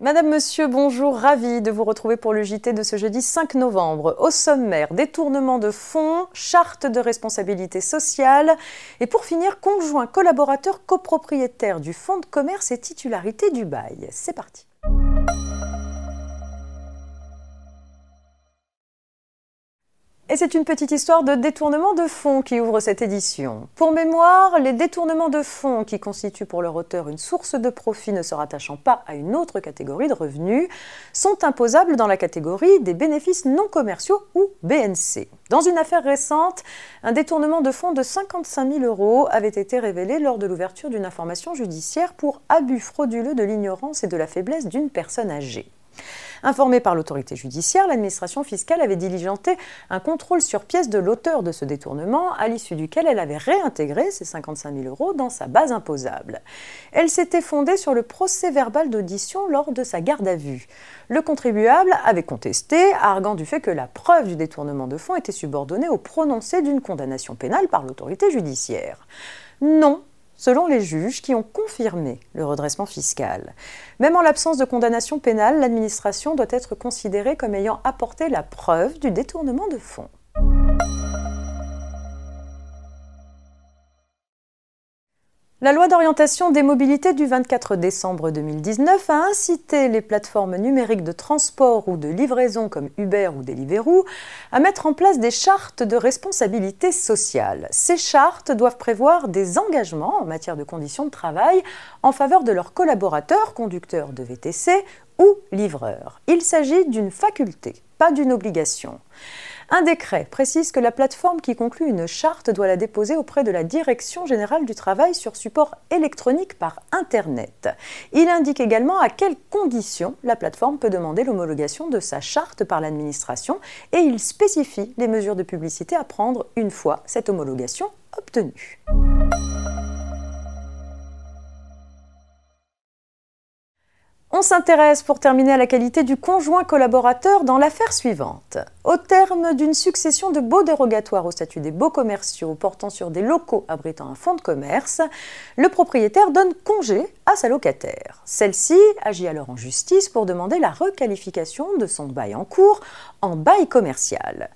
Madame, Monsieur, bonjour, ravi de vous retrouver pour le JT de ce jeudi 5 novembre. Au sommaire, détournement de fonds, charte de responsabilité sociale et pour finir, conjoint collaborateur copropriétaire du fonds de commerce et titularité du bail. C'est parti. Et c'est une petite histoire de détournement de fonds qui ouvre cette édition. Pour mémoire, les détournements de fonds qui constituent pour leur auteur une source de profit ne se rattachant pas à une autre catégorie de revenus sont imposables dans la catégorie des bénéfices non commerciaux ou BNC. Dans une affaire récente, un détournement de fonds de 55 000 euros avait été révélé lors de l'ouverture d'une information judiciaire pour abus frauduleux de l'ignorance et de la faiblesse d'une personne âgée. Informée par l'autorité judiciaire, l'administration fiscale avait diligenté un contrôle sur pièce de l'auteur de ce détournement, à l'issue duquel elle avait réintégré ces 55 000 euros dans sa base imposable. Elle s'était fondée sur le procès verbal d'audition lors de sa garde à vue. Le contribuable avait contesté, arguant du fait que la preuve du détournement de fonds était subordonnée au prononcé d'une condamnation pénale par l'autorité judiciaire. Non, selon les juges qui ont confirmé le redressement fiscal. Même en l'absence de condamnation pénale, l'administration doit être considérée comme ayant apporté la preuve du détournement de fonds. La loi d'orientation des mobilités du 24 décembre 2019 a incité les plateformes numériques de transport ou de livraison comme Uber ou Deliveroo à mettre en place des chartes de responsabilité sociale. Ces chartes doivent prévoir des engagements en matière de conditions de travail en faveur de leurs collaborateurs, conducteurs de VTC ou livreurs. Il s'agit d'une faculté, pas d'une obligation. Un décret précise que la plateforme qui conclut une charte doit la déposer auprès de la Direction générale du travail sur support électronique par Internet. Il indique également à quelles conditions la plateforme peut demander l'homologation de sa charte par l'administration et il spécifie les mesures de publicité à prendre une fois cette homologation obtenue. On s'intéresse pour terminer à la qualité du conjoint collaborateur dans l'affaire suivante. Au terme d'une succession de baux dérogatoires au statut des baux commerciaux portant sur des locaux abritant un fonds de commerce, le propriétaire donne congé à sa locataire. Celle-ci agit alors en justice pour demander la requalification de son bail en cours en bail commercial.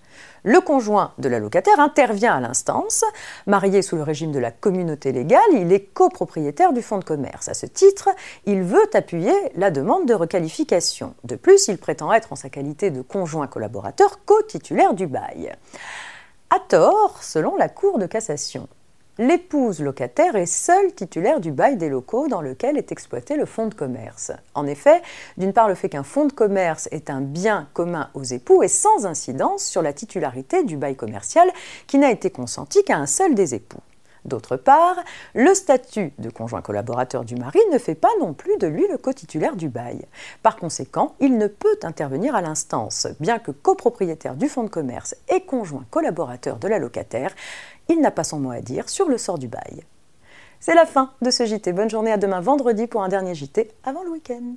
Le conjoint de la locataire intervient à l'instance. Marié sous le régime de la communauté légale, il est copropriétaire du fonds de commerce. À ce titre, il veut appuyer la demande de requalification. De plus, il prétend être en sa qualité de conjoint collaborateur co-titulaire du bail. À tort, selon la Cour de cassation l'épouse locataire est seule titulaire du bail des locaux dans lequel est exploité le fonds de commerce. En effet, d'une part, le fait qu'un fonds de commerce est un bien commun aux époux est sans incidence sur la titularité du bail commercial qui n'a été consenti qu'à un seul des époux. D'autre part, le statut de conjoint collaborateur du mari ne fait pas non plus de lui le co-titulaire du bail. Par conséquent, il ne peut intervenir à l'instance, bien que copropriétaire du fonds de commerce et conjoint collaborateur de la locataire, il n'a pas son mot à dire sur le sort du bail. C'est la fin de ce JT. Bonne journée à demain vendredi pour un dernier JT avant le week-end.